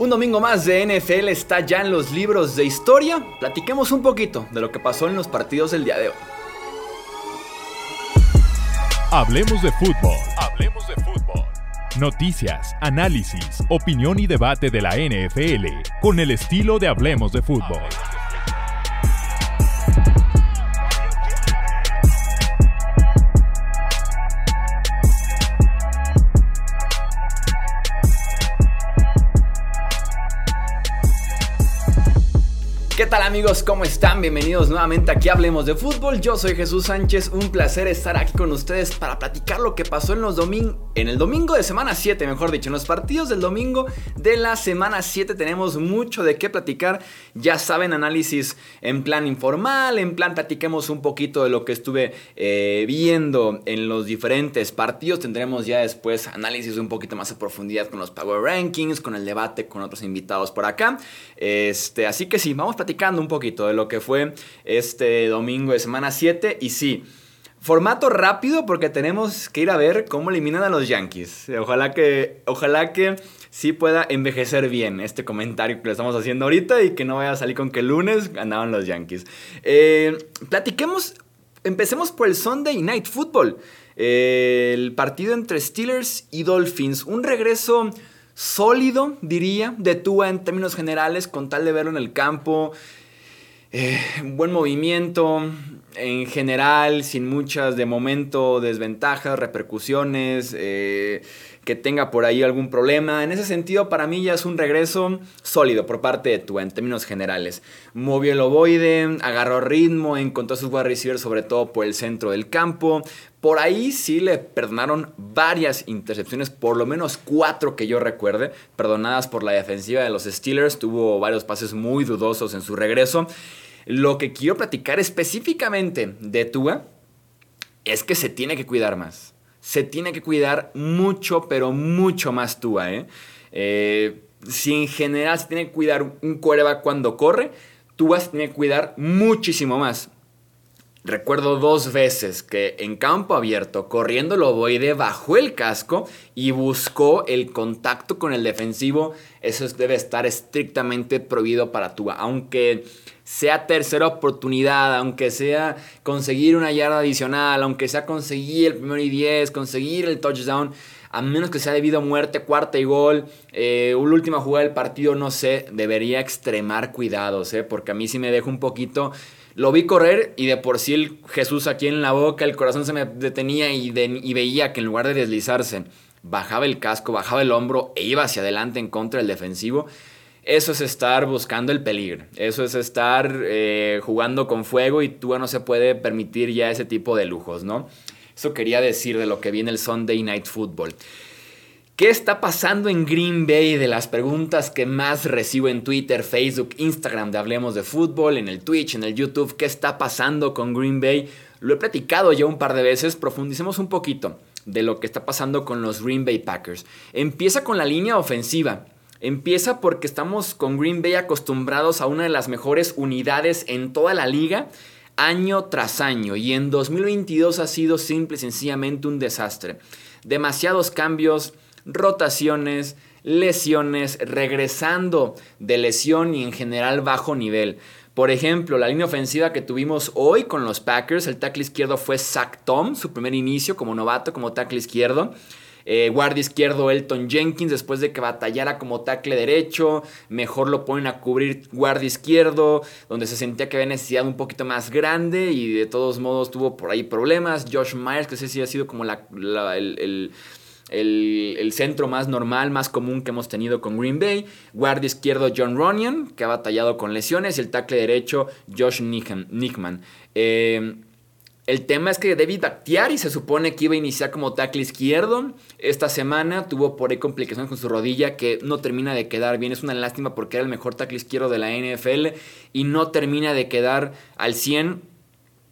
Un domingo más de NFL está ya en los libros de historia. Platiquemos un poquito de lo que pasó en los partidos del día de hoy. Hablemos de fútbol. Hablemos de fútbol. Noticias, análisis, opinión y debate de la NFL con el estilo de Hablemos de fútbol. Tal amigos? ¿Cómo están? Bienvenidos nuevamente aquí Hablemos de Fútbol. Yo soy Jesús Sánchez, un placer estar aquí con ustedes para platicar lo que pasó en los en el domingo de semana 7, mejor dicho, en los partidos del domingo de la semana 7 tenemos mucho de qué platicar. Ya saben, análisis en plan informal, en plan platiquemos un poquito de lo que estuve eh, viendo en los diferentes partidos. Tendremos ya después análisis un poquito más a profundidad con los Power Rankings, con el debate con otros invitados por acá. Este, así que sí, vamos a platicar un poquito de lo que fue este domingo de semana 7 y sí. Formato rápido porque tenemos que ir a ver cómo eliminan a los Yankees. Ojalá que, ojalá que sí pueda envejecer bien este comentario que le estamos haciendo ahorita y que no vaya a salir con que el lunes ganaban los Yankees. Eh, platiquemos, empecemos por el Sunday Night Football. El partido entre Steelers y Dolphins. Un regreso sólido, diría, de Tua en términos generales, con tal de verlo en el campo. Eh, buen movimiento, en general, sin muchas de momento desventajas, repercusiones, eh, que tenga por ahí algún problema. En ese sentido, para mí ya es un regreso sólido por parte de Tua en términos generales. Movió el ovoide, agarró ritmo, encontró sus wide receivers sobre todo por el centro del campo. Por ahí sí le perdonaron varias intercepciones, por lo menos cuatro que yo recuerde, perdonadas por la defensiva de los Steelers. Tuvo varios pases muy dudosos en su regreso. Lo que quiero platicar específicamente de Tua es que se tiene que cuidar más. Se tiene que cuidar mucho, pero mucho más Tua. ¿eh? Eh, si en general se tiene que cuidar un coreback cuando corre, Tua se tiene que cuidar muchísimo más. Recuerdo dos veces que en campo abierto, corriendo el ovoide, bajó el casco y buscó el contacto con el defensivo. Eso debe estar estrictamente prohibido para Tua. Aunque sea tercera oportunidad, aunque sea conseguir una yarda adicional, aunque sea conseguir el primero y diez, conseguir el touchdown, a menos que sea debido a muerte, cuarta y gol, eh, una última jugada del partido, no sé, debería extremar cuidados, ¿eh? porque a mí sí me deja un poquito lo vi correr y de por sí el Jesús aquí en la boca, el corazón se me detenía y, veía que en lugar de deslizarse, bajaba el casco, bajaba el hombro e iba hacia adelante en contra del defensivo. Eso es estar buscando el peligro. Eso es estar eh, jugando con fuego y tú no se puede permitir ya ese tipo de lujos, ¿no? Eso quería decir de lo que viene el Sunday Night Football. ¿Qué está pasando en Green Bay? De las preguntas que más recibo en Twitter, Facebook, Instagram de Hablemos de Fútbol, en el Twitch, en el YouTube. ¿Qué está pasando con Green Bay? Lo he platicado ya un par de veces. Profundicemos un poquito de lo que está pasando con los Green Bay Packers. Empieza con la línea ofensiva. Empieza porque estamos con Green Bay acostumbrados a una de las mejores unidades en toda la liga año tras año y en 2022 ha sido simple y sencillamente un desastre. Demasiados cambios, rotaciones, lesiones, regresando de lesión y en general bajo nivel. Por ejemplo, la línea ofensiva que tuvimos hoy con los Packers, el tackle izquierdo fue Zach Tom, su primer inicio como novato, como tackle izquierdo. Eh, guardia izquierdo Elton Jenkins después de que batallara como tackle derecho, mejor lo ponen a cubrir guardia izquierdo, donde se sentía que había necesidad un poquito más grande y de todos modos tuvo por ahí problemas. Josh Myers, que sé si ha sido como la, el el, centro más normal, más común que hemos tenido con Green Bay. Guardia izquierdo John Runyon, que ha batallado con lesiones. Y el tackle derecho Josh Nickman. Eh, el tema es que David Bakhtiari se supone que iba a iniciar como tackle izquierdo. Esta semana tuvo por ahí complicaciones con su rodilla que no termina de quedar bien. Es una lástima porque era el mejor tackle izquierdo de la NFL y no termina de quedar al 100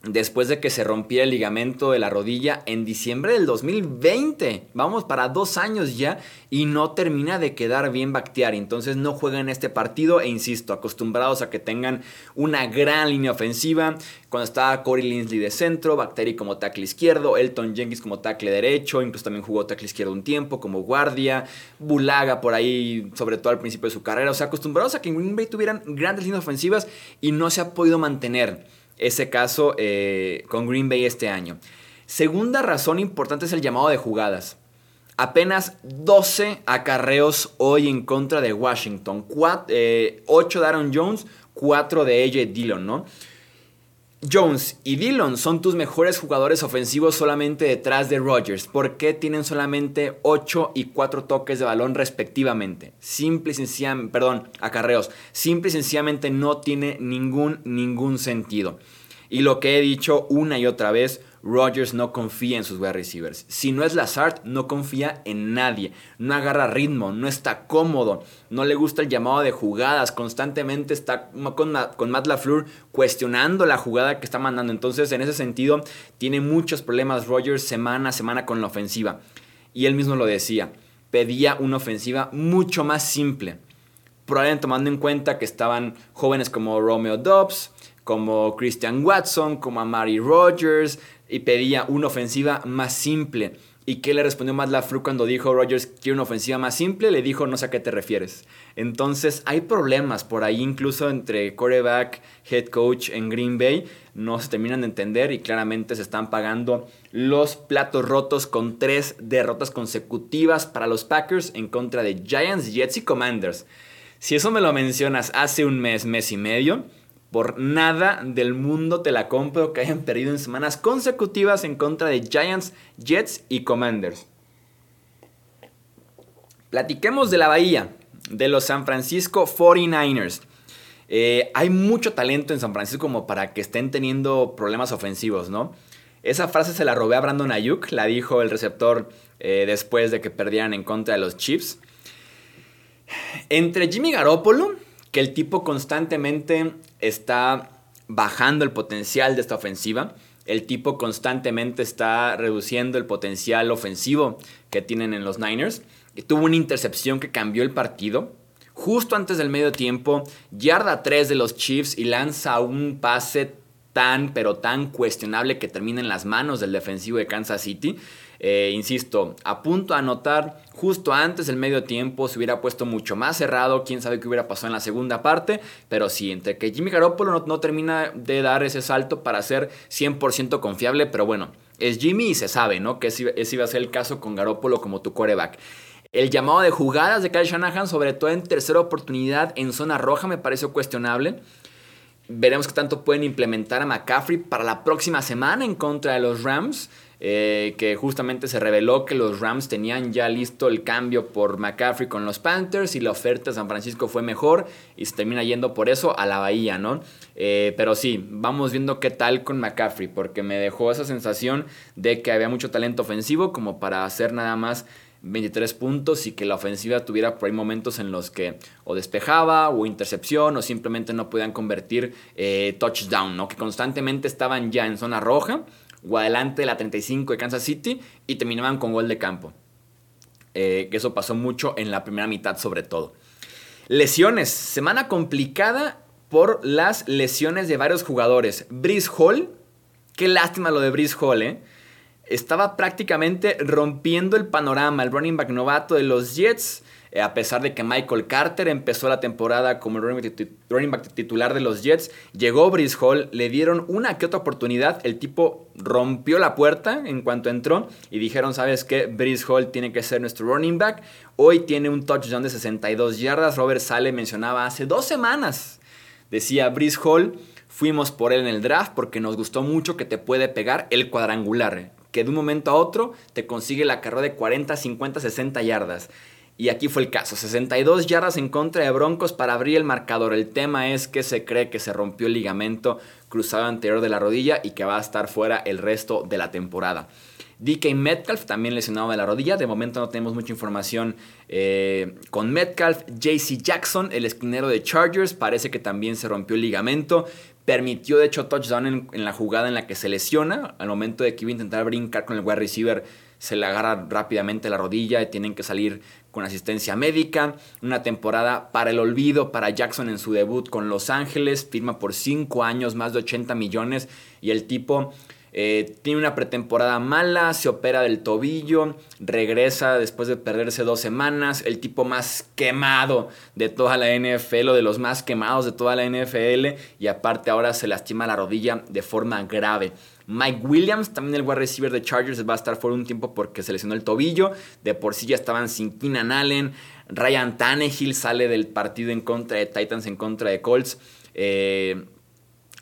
después de que se rompiera el ligamento de la rodilla en diciembre del 2020. Vamos para dos años ya y no termina de quedar bien Bakhtiari. Entonces no juega en este partido e insisto, acostumbrados a que tengan una gran línea ofensiva. Cuando estaba Corey Linsley de centro, Bakhtiari como tackle izquierdo, Elton Jenkins como tackle derecho, incluso también jugó tackle izquierdo un tiempo como guardia, Bulaga por ahí, sobre todo al principio de su carrera. O sea, acostumbrados a que en Green Bay tuvieran grandes líneas ofensivas y no se ha podido mantener ese caso eh, con Green Bay este año. Segunda razón importante es el llamado de jugadas. Apenas 12 acarreos hoy en contra de Washington. 8 eh, de Aaron Jones, 4 de AJ Dillon, ¿no? Jones y Dillon son tus mejores jugadores ofensivos solamente detrás de Rodgers. ¿Por qué tienen solamente 8 y 4 toques de balón respectivamente? Simple y sencillamente, perdón, acarreos. Simple y sencillamente no tiene ningún, ningún sentido. Y lo que he dicho una y otra vez, Rodgers no confía en sus wide receivers. Si no es Lazard, no confía en nadie. No agarra ritmo, no está cómodo, no le gusta el llamado de jugadas. Constantemente está con, con Matt LaFleur cuestionando la jugada que está mandando. Entonces, en ese sentido, tiene muchos problemas Rodgers semana a semana con la ofensiva. Y él mismo lo decía, pedía una ofensiva mucho más simple. Probablemente tomando en cuenta que estaban jóvenes como Romeo Dobbs, como Christian Watson, como a Mary Rogers, y pedía una ofensiva más simple. ¿Y qué le respondió Matt LaFleur cuando dijo Rogers quiere una ofensiva más simple? Le dijo no sé a qué te refieres. Entonces hay problemas por ahí incluso entre quarterback, head coach en Green Bay. No se terminan de entender y claramente se están pagando los platos rotos con tres derrotas consecutivas para los Packers en contra de Giants, Jets y Commanders. Si eso me lo mencionas hace un mes, mes y medio, por nada del mundo te la compro que hayan perdido en semanas consecutivas en contra de Giants, Jets y Commanders. Platiquemos de la Bahía, de los San Francisco 49ers. Eh, hay mucho talento en San Francisco como para que estén teniendo problemas ofensivos, ¿no? Esa frase se la robé a Brandon Ayuk, la dijo el receptor eh, después de que perdieran en contra de los Chiefs. Entre Jimmy Garoppolo que el tipo constantemente está bajando el potencial de esta ofensiva. El tipo constantemente está reduciendo el potencial ofensivo que tienen en los Niners. Tuvo una intercepción que cambió el partido. Justo antes del medio tiempo, yarda 3 de los Chiefs y lanza un pase tan, pero tan cuestionable que termina en las manos del defensivo de Kansas City. Eh, insisto, a punto de anotar justo antes del medio tiempo, se hubiera puesto mucho más cerrado, quién sabe qué hubiera pasado en la segunda parte, pero sí, entre que Jimmy Garoppolo no, termina de dar ese salto para ser 100% confiable, pero bueno, es Jimmy y se sabe, ¿no? Que ese, iba a ser el caso con Garoppolo como tu coreback. El llamado de jugadas de Kyle Shanahan, sobre todo en tercera oportunidad en zona roja, me pareció cuestionable. Veremos qué tanto pueden implementar a McCaffrey para la próxima semana en contra de los Rams. Eh, que justamente se reveló que los Rams tenían ya listo el cambio por McCaffrey con los Panthers y la oferta de San Francisco fue mejor y se termina yendo por eso a la Bahía, ¿no? Eh, pero sí, vamos viendo qué tal con McCaffrey, porque me dejó esa sensación de que había mucho talento ofensivo como para hacer nada más 23 puntos y que la ofensiva tuviera por ahí momentos en los que o despejaba o intercepción o simplemente no podían convertir eh, touchdown, ¿no? Que constantemente estaban ya en zona roja o adelante de la 35 de Kansas City y terminaban con gol de campo. Eh, eso pasó mucho en la primera mitad sobre todo. Lesiones. Semana complicada por las lesiones de varios jugadores. Brice Hall. Qué lástima lo de Brice Hall, ¿eh? Estaba prácticamente rompiendo el panorama. El running back novato de los Jets eh, a pesar de que Michael Carter empezó la temporada como el running back titular de los Jets, llegó Brice Hall, le dieron una que otra oportunidad, el tipo rompió la puerta en cuanto entró y dijeron, ¿sabes qué? Brice Hall tiene que ser nuestro running back. Hoy tiene un touchdown de 62 yardas. Robert Sale mencionaba hace dos semanas, decía Brice Hall, fuimos por él en el draft porque nos gustó mucho que te puede pegar el cuadrangular, que de un momento a otro te consigue la carrera de 40, 50, 60 yardas. Y aquí fue el caso, 62 yardas en contra de Broncos para abrir el marcador. El tema es que se cree que se rompió el ligamento cruzado anterior de la rodilla y que va a estar fuera el resto de la temporada. DK Metcalf también lesionado de la rodilla. De momento no tenemos mucha información eh, con Metcalf. JC Jackson, el esquinero de Chargers, parece que también se rompió el ligamento. Permitió de hecho touchdown en, en, la jugada en la que se lesiona. Al momento de que iba a intentar brincar con el wide receiver, se le agarra rápidamente la rodilla y tienen que salir con asistencia médica. Una temporada para el olvido para Jackson en su debut con Los Ángeles. Firma por 5 años, más de 80 millones. Y el tipo eh, tiene una pretemporada mala, se opera del tobillo, regresa después de perderse dos semanas, el tipo más quemado de toda la NFL o de los más quemados de toda la NFL y aparte ahora se lastima la rodilla de forma grave. Mike Williams, también el wide receiver de Chargers, va a estar fuera un tiempo porque se lesionó el tobillo. De por sí ya estaban sin Keenan Allen. Ryan Tannehill sale del partido en contra de Titans en contra de Colts. Eh,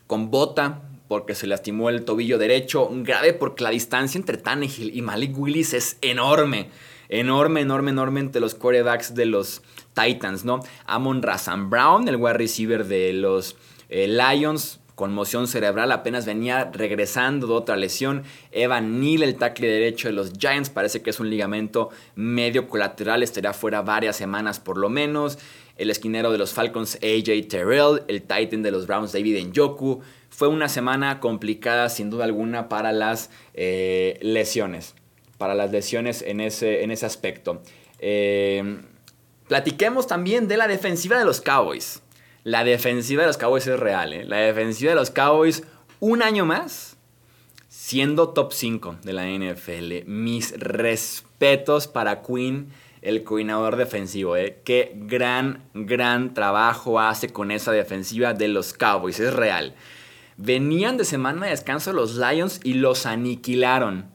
con bota, porque se lastimó el tobillo derecho, grave porque la distancia entre Tannehill y Malik Willis es enorme. Enorme, enorme, enorme entre los quarterbacks de los Titans, ¿no? Amon Razan Brown, el wide receiver de los eh, Lions, conmoción cerebral, apenas venía regresando de otra lesión. Evan Neal, el tackle derecho de los Giants, parece que es un ligamento medio colateral, estará fuera varias semanas por lo menos. El esquinero de los Falcons, AJ Terrell, el Titan de los Browns, David Njoku, fue una semana complicada sin duda alguna para las eh, lesiones, para las lesiones en ese, en ese aspecto. Eh, platiquemos también de la defensiva de los Cowboys. La defensiva de los Cowboys es real, ¿eh? La defensiva de los Cowboys, un año más, siendo top 5 de la NFL. Mis respetos para Quinn, el coordinador defensivo, ¿eh? Qué gran, gran trabajo hace con esa defensiva de los Cowboys, es real. Venían de semana de descanso los Lions y los aniquilaron.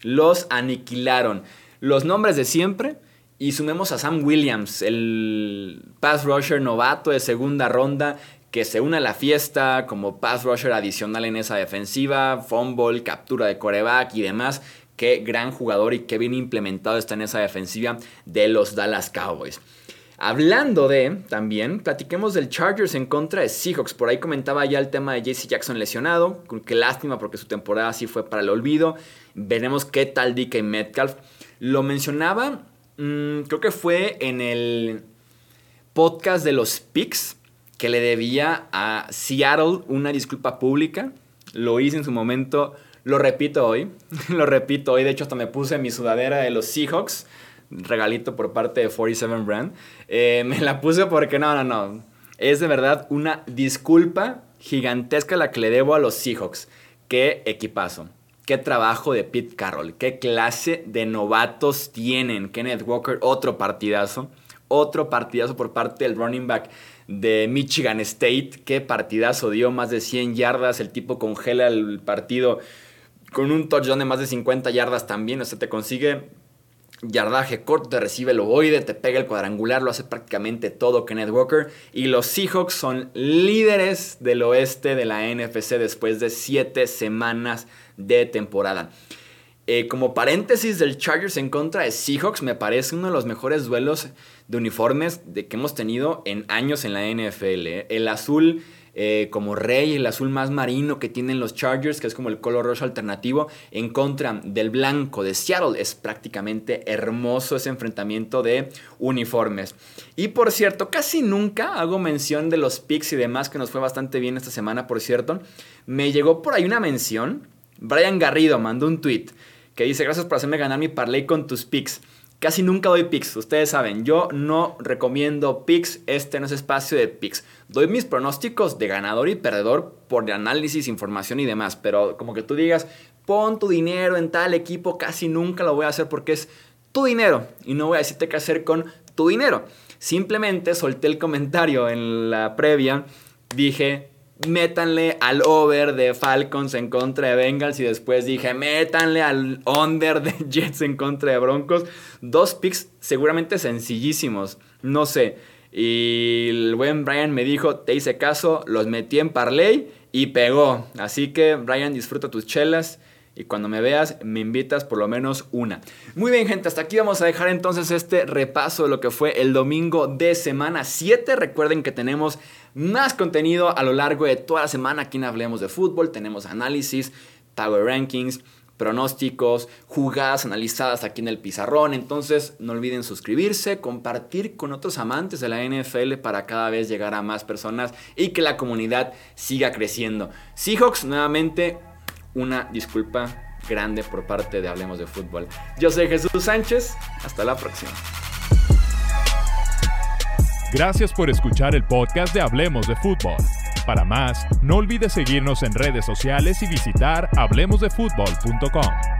Los aniquilaron. Los nombres de siempre. Y sumemos a Sam Williams, el pass rusher novato de segunda ronda, que se une a la fiesta como pass rusher adicional en esa defensiva, fumble, captura de coreback y demás. Qué gran jugador y qué bien implementado está en esa defensiva de los Dallas Cowboys. Hablando de, también, platiquemos del Chargers en contra de Seahawks. Por ahí comentaba ya el tema de JC Jackson lesionado. Qué lástima porque su temporada sí fue para el olvido. Veremos qué tal DK Metcalf. Lo mencionaba, mm, creo que fue en el podcast de los Picks que le debía a Seattle una disculpa pública. Lo hice en su momento, lo repito hoy. lo repito hoy. De hecho, hasta me puse mi sudadera de los Seahawks regalito por parte de 47 Brand. Eh, me la puse porque no, no, no. Es de verdad una disculpa gigantesca la que le debo a los Seahawks. Qué equipazo. Qué trabajo de Pete Carroll. Qué clase de novatos tienen. Kenneth Walker, otro partidazo. Otro partidazo por parte del running back de Michigan State. Qué partidazo dio. Más de 100 yardas. El tipo congela el partido con un touchdown de más de 50 yardas también. O sea, te consigue yardaje corto, te recibe el ovoide, te pega el cuadrangular, lo hace prácticamente todo Kenneth Walker. Y los Seahawks son líderes del oeste de la NFC después de 7 semanas de temporada. Eh, como paréntesis del Chargers en contra de Seahawks, me parece uno de los mejores duelos de uniformes de que hemos tenido en años en la NFL. ¿eh? El azul eh, como rey, el azul más marino que tienen los Chargers, que es como el color rojo alternativo, en contra del blanco de Seattle. Es prácticamente hermoso ese enfrentamiento de uniformes. Y por cierto, casi nunca hago mención de los picks y demás, que nos fue bastante bien esta semana, por cierto. Me llegó por ahí una mención. Brian Garrido mandó un tweet que dice, gracias por hacerme ganar mi parlay con tus picks. Casi nunca doy picks, ustedes saben, yo no recomiendo picks, este no es espacio de picks. Doy mis pronósticos de ganador y perdedor por análisis, información y demás, pero como que tú digas, pon tu dinero en tal equipo, casi nunca lo voy a hacer porque es tu dinero y no voy a decirte qué hacer con tu dinero. Simplemente solté el comentario en la previa, dije, métanle al over de Falcons en contra de Bengals y después dije, métanle al under de Jets en contra de Broncos. Dos picks seguramente sencillísimos, no sé. Y el buen Brian me dijo, te hice caso, los metí en parlay y pegó. Así que Brian, disfruta tus chelas. Y cuando me veas, me invitas por lo menos una. Muy bien, gente, hasta aquí vamos a dejar entonces este repaso de lo que fue el domingo de semana 7. Recuerden que tenemos más contenido a lo largo de toda la semana aquí en Hablemos de Fútbol. Tenemos análisis, Power Rankings, pronósticos, jugadas analizadas aquí en el pizarrón. Entonces no olviden suscribirse, compartir con otros amantes de la NFL para cada vez llegar a más personas y que la comunidad siga creciendo. Seahawks nuevamente una disculpa grande por parte de Hablemos de Fútbol. Yo soy Jesús Sánchez, hasta la próxima. Gracias por escuchar el podcast de Hablemos de Fútbol. Para más, no olvides seguirnos en redes sociales y visitar hablemosdefutbol.com.